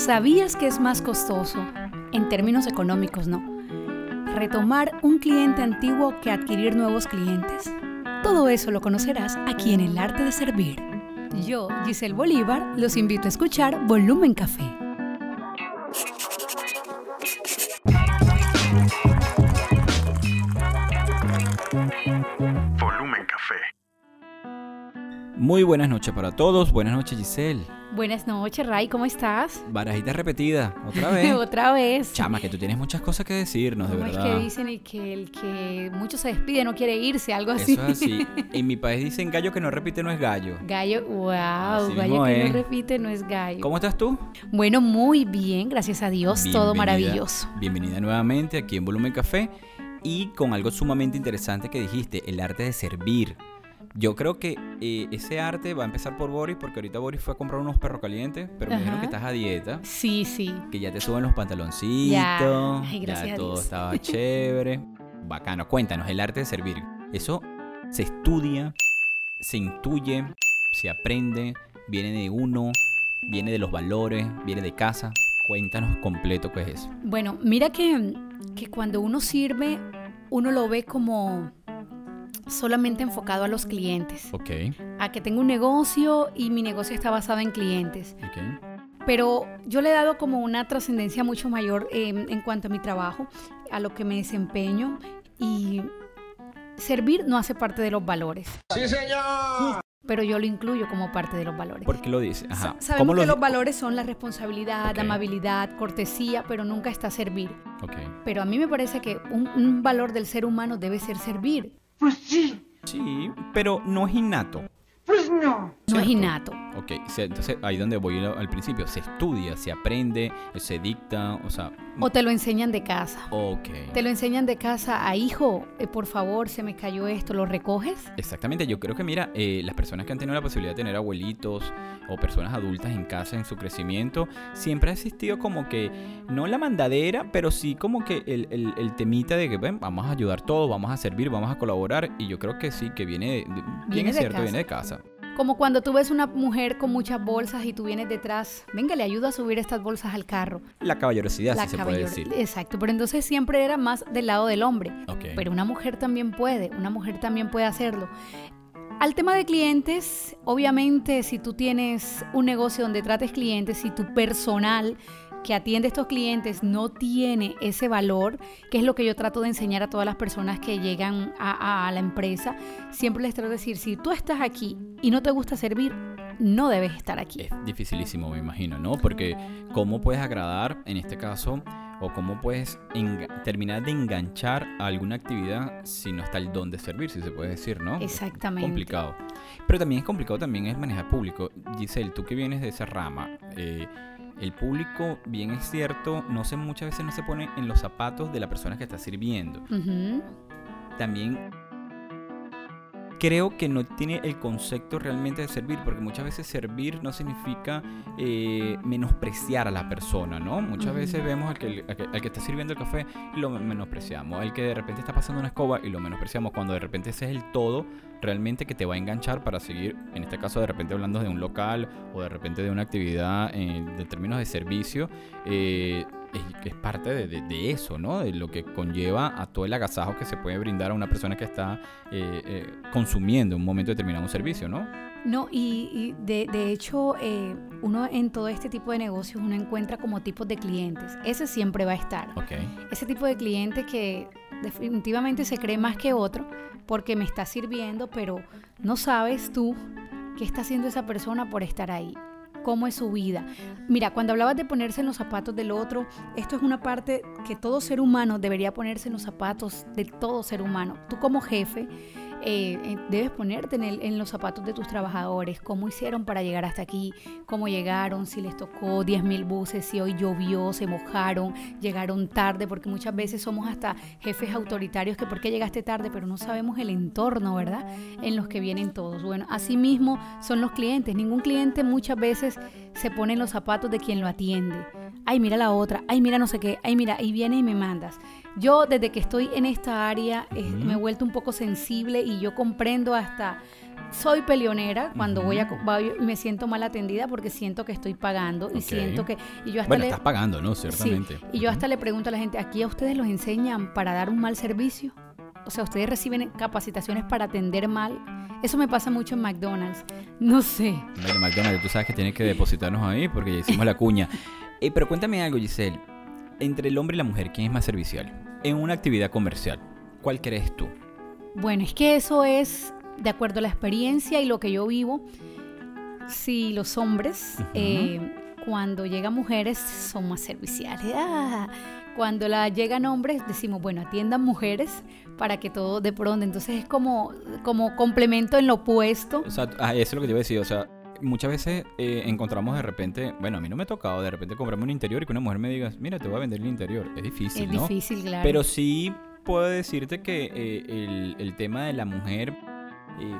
¿Sabías que es más costoso, en términos económicos no, retomar un cliente antiguo que adquirir nuevos clientes? Todo eso lo conocerás aquí en El Arte de Servir. Yo, Giselle Bolívar, los invito a escuchar Volumen Café. Volumen Café. Muy buenas noches para todos. Buenas noches, Giselle. Buenas noches, Ray, ¿cómo estás? Barajita repetida, otra vez. Otra vez. Chama, que tú tienes muchas cosas que decirnos, de ¿Cómo verdad. es que dicen que el que mucho se despide no quiere irse, algo así? Eso es así. En mi país dicen gallo que no repite no es gallo. Gallo, wow, Así gallo que es. no repite no es gallo. ¿Cómo estás tú? Bueno, muy bien, gracias a Dios, todo maravilloso. Bienvenida nuevamente aquí en Volumen Café y con algo sumamente interesante que dijiste, el arte de servir. Yo creo que eh, ese arte va a empezar por Boris porque ahorita Boris fue a comprar unos perros calientes, pero me dijeron Ajá. que estás a dieta. Sí, sí. que ya te suben los pantaloncitos, Ya. Ay, ya gracias a todo Dios. estaba chévere. Bacano, cuéntanos, el arte de servir. Eso se estudia, se intuye, se aprende, viene de uno, viene de los valores, viene de casa. Cuéntanos completo qué es eso. Bueno, mira que, que cuando uno sirve, uno lo ve como solamente enfocado a los clientes. Ok, A que tengo un negocio y mi negocio está basado en clientes. ok. Pero yo le he dado como una trascendencia mucho mayor eh, en cuanto a mi trabajo, a lo que me desempeño y servir no hace parte de los valores. ¡Sí, señor! Pero yo lo incluyo como parte de los valores. ¿Por qué lo dice? Ajá. Sa- Sabemos ¿Cómo que lo los valores son la responsabilidad, Ok. amabilidad, cortesía, pero nunca está servir. Ok. Pero a mí me parece que un, un valor del ser humano debe ser servir, Sí, pero no es innato. no es ¿Cierto? innato. Ok, entonces ahí donde voy al principio, se estudia, se aprende, se dicta, o sea... O te lo enseñan de casa. Ok. Te lo enseñan de casa a hijo, eh, por favor, se me cayó esto, ¿lo recoges? Exactamente, yo creo que mira, eh, las personas que han tenido la posibilidad de tener abuelitos o personas adultas en casa en su crecimiento, siempre ha existido como que, no la mandadera, pero sí como que el, el- el temita de que ven, vamos a ayudar todos, vamos a servir, vamos a colaborar, y yo creo que sí, que viene, de, Viene es de cierto, casa. viene de casa. Como cuando tú ves una mujer con muchas bolsas y tú vienes detrás, venga, le ayuda a subir estas bolsas al carro. La caballerosidad, La si se puede caballero- decir. Exacto, pero entonces siempre era más del lado del hombre. Pero una mujer también puede, una mujer también puede hacerlo. Al tema de clientes, obviamente si tú tienes un negocio donde trates clientes, si tu personal que atiende a estos clientes no tiene ese valor, que es lo que yo trato de enseñar a todas las personas que llegan a, a la empresa, siempre les trato de decir, si tú estás aquí y no te gusta servir, no debes estar aquí. Es dificilísimo, me imagino, ¿no? Porque cómo puedes agradar, en este caso, o cómo puedes terminar de enganchar a alguna actividad si no está el don de servir, si se puede decir, ¿no? Exactamente. Complicado. Pero también es complicado también es manejar público. Giselle, tú que vienes de esa rama, eh, el público, bien es cierto, no se, muchas veces no se pone en los zapatos de la persona que está sirviendo. También creo que no tiene el concepto realmente de servir, porque muchas veces servir no significa eh, menospreciar a la persona, ¿no? Muchas veces vemos al que, al, que, al que está sirviendo el café y lo menospreciamos, al que de repente está pasando una escoba y lo menospreciamos, cuando de repente ese es el todo realmente que te va a enganchar para seguir, en este caso de repente hablando de un local o de repente de una actividad eh, de términos de servicio, eh, es, parte de, de- de eso, ¿no? De lo que conlleva a todo el agasajo que se puede brindar a una persona que está eh, eh, consumiendo en un momento determinado un servicio, ¿no? No, y, y de, de hecho, eh, uno en todo este tipo de negocios, uno encuentra como tipos de clientes. Ese siempre va a estar. Ese tipo de cliente que definitivamente se cree más que otro porque me está sirviendo, pero no sabes tú qué está haciendo esa persona por estar ahí. ¿Cómo es su vida? Mira, cuando hablabas de ponerse en los zapatos del otro, esto es una parte que todo ser humano debería ponerse en los zapatos de todo ser humano. Tú como jefe eh, eh, debes ponerte en, el- en los zapatos de tus trabajadores, cómo hicieron para llegar hasta aquí, cómo llegaron, si les tocó 10 mil buses, si hoy llovió, se mojaron, llegaron tarde, porque muchas veces somos hasta jefes autoritarios que por qué llegaste tarde, pero no sabemos el entorno, ¿verdad? En los que vienen todos. Bueno, así mismo son los clientes. Ningún cliente muchas veces se pone en los zapatos de quien lo atiende. Ay, mira la otra, ay, mira no sé qué, ay, mira, y viene y me mandas. Yo desde que estoy en esta área eh, me he vuelto un poco sensible y yo comprendo hasta soy peleonera cuando voy a voy y me siento mal atendida porque siento que estoy pagando y siento que y yo hasta Bueno, le estás pagando, ¿no? Sí, Ciertamente. y yo hasta le pregunto a la gente, ¿aquí a ustedes los enseñan para dar un mal servicio? O sea, ¿ustedes reciben capacitaciones para atender mal? Eso me pasa mucho en McDonald's. No sé. Bueno, McDonald's, tú sabes que tienes que depositarnos ahí porque ya hicimos la cuña. Eh, pero cuéntame algo, Giselle. Entre el hombre y la mujer, ¿quién es más servicial? En una actividad comercial, ¿cuál crees tú? Bueno, es que eso es de acuerdo a la experiencia y lo que yo vivo. Si los hombres, eh, cuando llegan mujeres, son más serviciales. Ah, cuando la llegan hombres, decimos, bueno, atiendan mujeres para que todo de pronto. Entonces es como, como complemento en lo opuesto. O sea, ah, eso es lo que te iba a decir. O sea, muchas veces eh, encontramos de repente, bueno, a mí no me ha tocado de repente comprarme un interior y que una mujer me diga, mira, te voy a vender el interior. Es difícil, es ¿no? difícil, claro. Pero sí puedo decirte que eh, el, el tema de la mujer eh,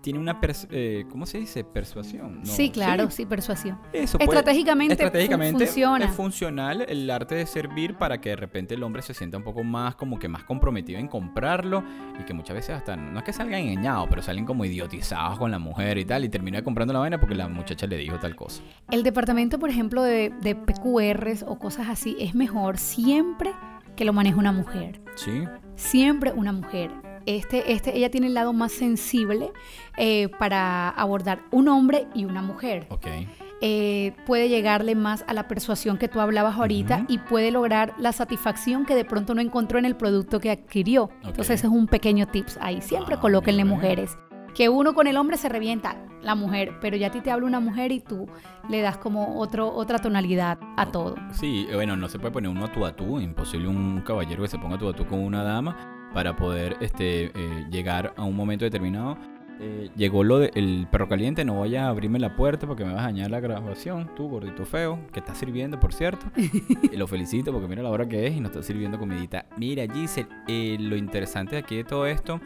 tiene una, pers- eh, ¿cómo se dice? Persuasión. ¿no? sí, claro, sí, persuasión. Eso puede- Estratégicamente, fu- estratégicamente funciona. es funcional el arte de servir para que de repente el hombre se sienta un poco más como que más comprometido en comprarlo y que muchas veces hasta no es que salgan engañados pero salen como idiotizados con la mujer y tal y termina comprando la vaina porque la muchacha le dijo tal cosa El departamento, por ejemplo, de, de PQRs o cosas así, es mejor siempre que lo maneje una mujer. sí Siempre una mujer. Este, este, ella tiene el lado más sensible eh, para abordar un hombre y una mujer. ok Eh, puede llegarle más a la persuasión que tú hablabas ahorita y puede lograr la satisfacción que de pronto no encontró en el producto que adquirió. Entonces ese es un pequeño tips ahí. Siempre Ah, colóquenle mujeres. Que uno con el hombre se revienta, la mujer, pero ya a ti te habla una mujer y tú le das como otro, otra tonalidad a todo. sí bueno no se puede poner uno a tú a tú imposible un caballero que se ponga tú a tú con una dama para poder este eh, llegar a un momento determinado Eh, llegó lo del perro caliente, no vayas a abrirme la puerta porque me vas a dañar la grabación, tú gordito feo, que estás sirviendo, por cierto. Y lo felicito porque mira la hora que es y nos está sirviendo comidita. Mira, Giselle, eh, lo interesante de aquí de todo esto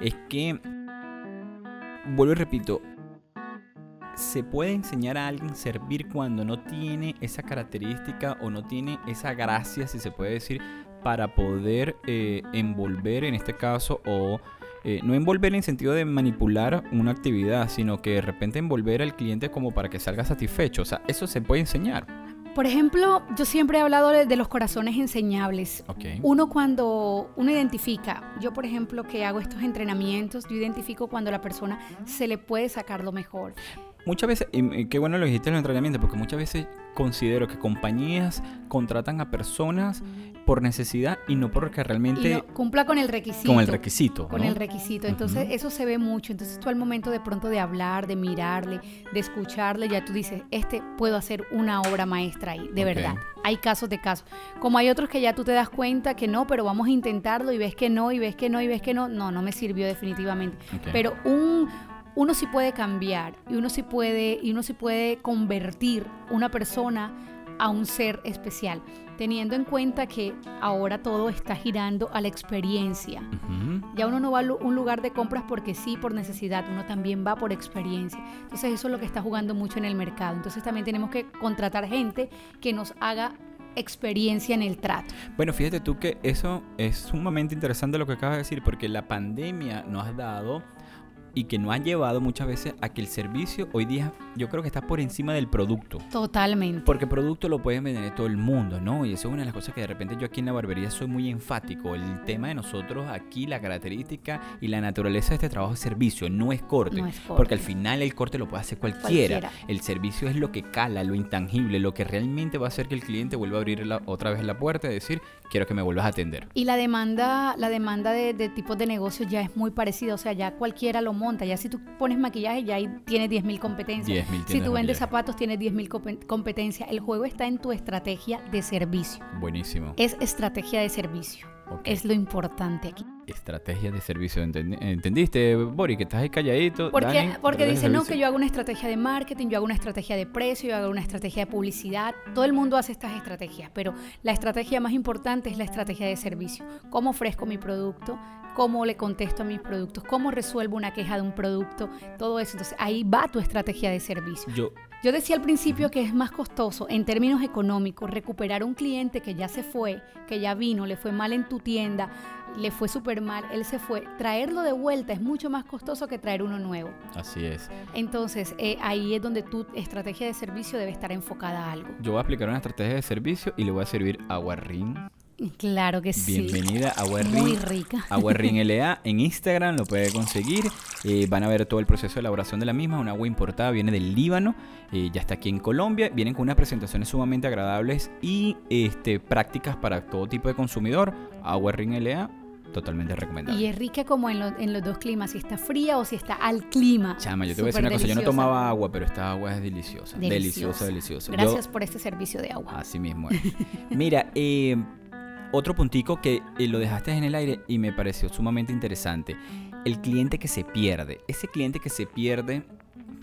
es que, vuelvo y repito, se puede enseñar a alguien servir cuando no tiene esa característica o no tiene esa gracia, si se puede decir, para poder eh, envolver en este caso o eh, no envolver en sentido de manipular una actividad, sino que de repente envolver al cliente como para que salga satisfecho. O sea, eso se puede enseñar. Por ejemplo, yo siempre he hablado de, los corazones enseñables. Ok. Uno cuando uno identifica, yo por ejemplo que hago estos entrenamientos, yo identifico cuando la persona se le puede sacar lo mejor. Muchas veces, y qué bueno lo dijiste en el entrenamiento, porque muchas veces considero que compañías contratan a personas por necesidad y no porque Y realmente no, cumpla con el requisito. con el requisito. Con ¿no? el requisito. Entonces, eso se ve mucho. Entonces, tú al momento de pronto de hablar, de mirarle, de escucharle, ya tú dices, este puedo hacer una obra maestra ahí, de verdad. Hay casos de casos. Como hay otros que ya tú te das cuenta que no, pero vamos a intentarlo y ves que no, y ves que no, y ves que no. No, no me sirvió definitivamente. Pero un, uno sí puede cambiar y uno sí puede, y uno sí puede convertir una persona a un ser especial, teniendo en cuenta que ahora todo está girando a la experiencia. Ya uno no va a un lugar de compras porque sí, por necesidad, uno también va por experiencia. Entonces eso es lo que está jugando mucho en el mercado. Entonces también tenemos que contratar gente que nos haga experiencia en el trato. Bueno, fíjate tú que eso es sumamente interesante lo que acabas de decir, porque la pandemia nos ha dado y que nos ha llevado muchas veces a que el servicio hoy día yo creo que está por encima del producto. Totalmente. Porque producto lo pueden vender todo el mundo, ¿no? Y eso es una de las cosas que de repente yo aquí en la barbería soy muy enfático. El tema de nosotros aquí, la característica y la naturaleza de este trabajo es servicio, no es corte. No es corte. Porque al final el corte lo puede hacer cualquiera. Cualquiera. El servicio es lo que cala, lo intangible, lo que realmente va a hacer que el cliente vuelva a abrir la- otra vez la puerta y decir, quiero que me vuelvas a atender. Y la demanda, la demanda de, de tipos de negocios ya es muy parecida, o sea, ya cualquiera lo monta, ya si tú pones maquillaje ya ahí tienes 10.000 competencias. 10.000 si tú de vendes zapatos tienes 10.000 compe- competencias. El juego está en tu estrategia de servicio. Buenísimo. Es estrategia de servicio. Es lo importante aquí. Estrategia de servicio. ¿entendi- ¿Entendiste, Bori? Que estás ahí calladito. Porque, Dani, porque dicen, no, que yo hago una estrategia de marketing, yo hago una estrategia de precio, yo hago una estrategia de publicidad. Todo el mundo hace estas estrategias, pero la estrategia más importante es la estrategia de servicio. ¿Cómo ofrezco mi producto? ¿Cómo le contesto a mis productos? ¿Cómo resuelvo una queja de un producto? Todo eso. Entonces ahí va tu estrategia de servicio. Yo, Yo decía al principio que es más costoso en términos económicos recuperar un cliente que ya se fue, que ya vino, le fue mal en tu tienda, le fue súper mal, él se fue. Traerlo de vuelta es mucho más costoso que traer uno nuevo. Así es. Entonces, eh, ahí es donde tu estrategia de servicio debe estar enfocada a algo. Yo voy a aplicar una estrategia de servicio y le voy a servir agua rin. Claro que sí. Bienvenida a Agua Muy rica. Rin LA en Instagram lo puede conseguir. Eh, van a ver todo el proceso de elaboración de la misma. Un agua importada viene del Líbano. eh, ya está aquí en Colombia. Vienen con unas presentaciones sumamente agradables y este, prácticas para todo tipo de consumidor. Agua Rin LA, totalmente recomendable. Y es rica como en, lo- en los dos climas, si está fría o si está al clima. Chama, yo te voy a decir una cosa. Yo no tomaba agua, pero esta agua es deliciosa. Deliciosa, Deliciosa. deliciosa. Yo- Gracias por este servicio de agua. Así mismo es. Mira, eh, otro puntico que eh, lo dejaste en el aire y me pareció sumamente interesante. El cliente que se pierde. Ese cliente que se pierde,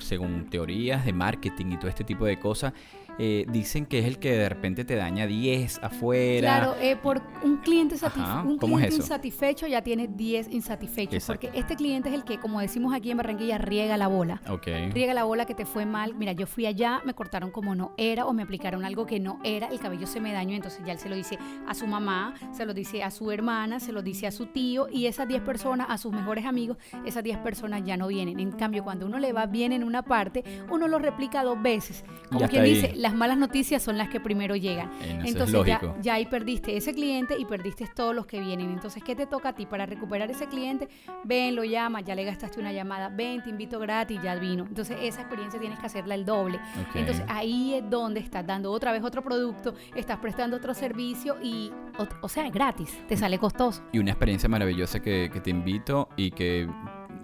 según teorías de marketing y todo este tipo de cosas, eh, dicen que es el que de repente te daña 10 afuera. Claro, eh, por un cliente, Ajá, un ¿cómo es cliente insatisfecho ya tiene 10 insatisfechos. Exacto. Porque este cliente es el que, como decimos aquí en Barranquilla, riega la bola. Riega la bola que te fue mal. Mira, yo fui allá, me cortaron como no era o me aplicaron algo que no era, el cabello se me dañó, entonces ya él se lo dice a su mamá, se lo dice a su hermana, se lo dice a su tío y esas 10 personas, a sus mejores amigos, esas 10 personas ya no vienen. En cambio, cuando uno le va bien en una parte, uno lo replica dos veces. Como quien ahí. dice, las malas noticias son las que primero llegan. Entonces ya, ya ahí perdiste ese cliente y perdiste todos los que vienen. Entonces, ¿qué te toca a ti para recuperar ese cliente? Ven, lo llamas, ya le gastaste una llamada, ven, te invito gratis, ya vino. Entonces, esa experiencia tienes que hacerla el doble. Entonces, ahí es donde estás dando otra vez otro producto, estás prestando otro servicio y, o, o sea, gratis, te sale costoso. Y una experiencia maravillosa que, que te invito y que,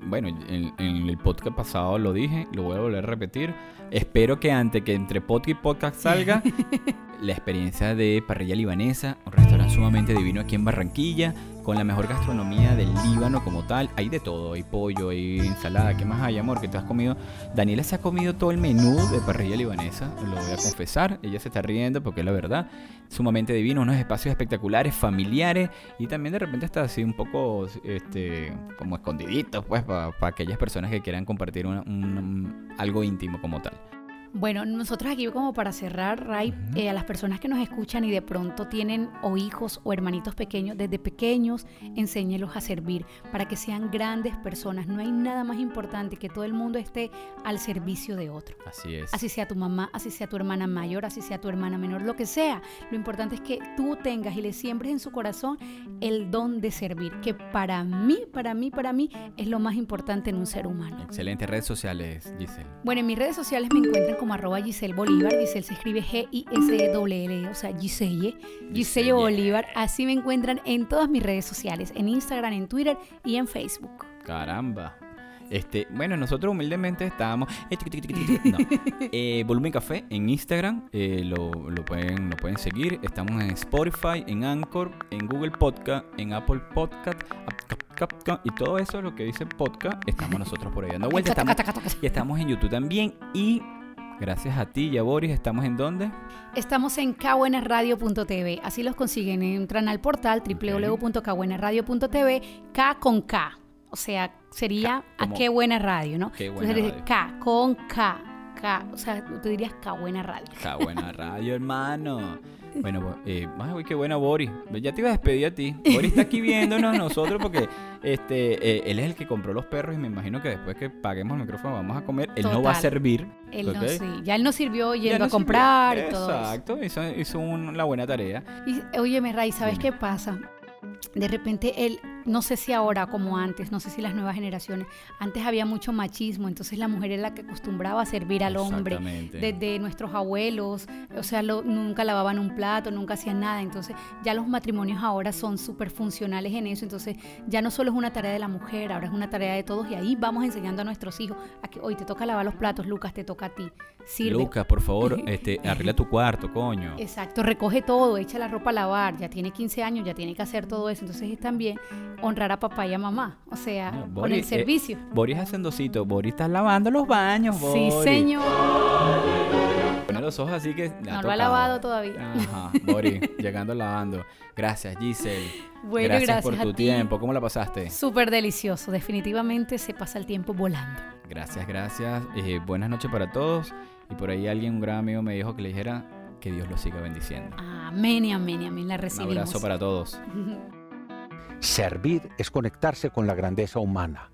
bueno, en, en el podcast pasado lo dije, lo voy a volver a repetir. Espero que antes que entre podcast y podcast salga, la experiencia de Parrilla Libanesa, un restaurante sumamente divino aquí en Barranquilla, con la mejor gastronomía del Líbano como tal. Hay de todo, hay pollo, hay ensalada. ¿Qué más hay, amor? que te has comido? Daniela se ha comido todo el menú de Parrilla Libanesa, lo voy a confesar. Ella se está riendo porque es la verdad. Sumamente divino, unos espacios espectaculares, familiares y también de repente está así un poco este, como escondiditos, pues, para aquellas personas que quieran compartir algo íntimo como tal. Bueno, nosotros aquí como para cerrar, Ray, eh, a las personas que nos escuchan y de pronto tienen o hijos o hermanitos pequeños, desde pequeños enséñelos a servir para que sean grandes personas. No hay nada más importante que todo el mundo esté al servicio de otro. Así es. Así sea tu mamá, así sea tu hermana mayor, así sea tu hermana menor, lo que sea. Lo importante es que tú tengas y le siembres en su corazón el don de servir, que para mí, para mí, para mí es lo más importante en un ser humano. Excelentes redes sociales, Giselle. Bueno, en mis redes sociales me encuentran como arroba Giselle Bolívar. Giselle se escribe G-I-S-E-L-L, o sea, Giselle. Giselle. Bolívar. Así me encuentran en todas mis redes sociales, en Instagram, en Twitter y en Facebook. Caramba. Este, bueno, nosotros humildemente estábamos. eh, no. Eh, Volumen Café en Instagram. eh, lo, lo pueden, lo pueden seguir. Estamos en Spotify, en Anchor, en Google Podcast, en Apple Podcast. Y todo eso, lo que dice podcast, estamos nosotros por ahí dando vueltas. Estamos, y estamos en YouTube también. Y gracias a ti y a Boris, ¿estamos en dónde? Estamos en kbuenasradio.tv. Así los consiguen. Entran al portal www.kbuenasradio.tv. K con K. O sea, sería K, a qué buena radio, ¿no? Qué buena Entonces, radio. K con K. K. O sea, tú dirías K buena radio. Qué buena radio, hermano. Bueno, eh, ay, qué buena Boris. Ya te iba a despedir a ti. Boris está aquí viéndonos nosotros porque este, eh, él es el que compró los perros y me imagino que después que paguemos el micrófono vamos a comer. Él no va a servir. Él no, sí. Ya él nos sirvió yendo no a comprar sirvió. y todo. Exacto, hizo, hizo un- la buena tarea. Y óyeme, Ray, ¿sabes Dime. qué pasa? De repente él, no sé si ahora como antes, no sé si las nuevas generaciones, antes había mucho machismo, entonces la mujer era la que acostumbraba a servir al hombre. Exactamente. Desde nuestros abuelos, o sea, lo- nunca lavaban un plato, nunca hacían nada. Entonces, ya los matrimonios ahora son súper funcionales en eso. Entonces, ya no solo es una tarea de la mujer, ahora es una tarea de todos. Y ahí vamos enseñando a nuestros hijos a que hoy te toca lavar los platos, Lucas, te toca a ti. Sirve. Lucas, por favor, este, arregla tu cuarto, coño. Exacto, recoge todo, echa la ropa a lavar, ya tiene 15 años, ya tiene que hacer todo eso. Entonces es también honrar a papá y a mamá, o sea, No, con el eh, servicio. Boris hacendocito. Boris está lavando los baños, sí, Boris. señor. Pone los ojos así que. No lo ha lavado todavía. Ajá, Boris, llegando lavando. Gracias, Giselle. Bueno, gracias, gracias por a tu ti. tiempo. ¿Cómo la pasaste? Súper delicioso, definitivamente se pasa el tiempo volando. Gracias, gracias. Eh, buenas noches para todos. Y por ahí alguien, un gran amigo, me dijo que le dijera que Dios los siga bendiciendo. Amén y amén y amén, la Un recibimos. abrazo para todos. Servir es conectarse con la grandeza humana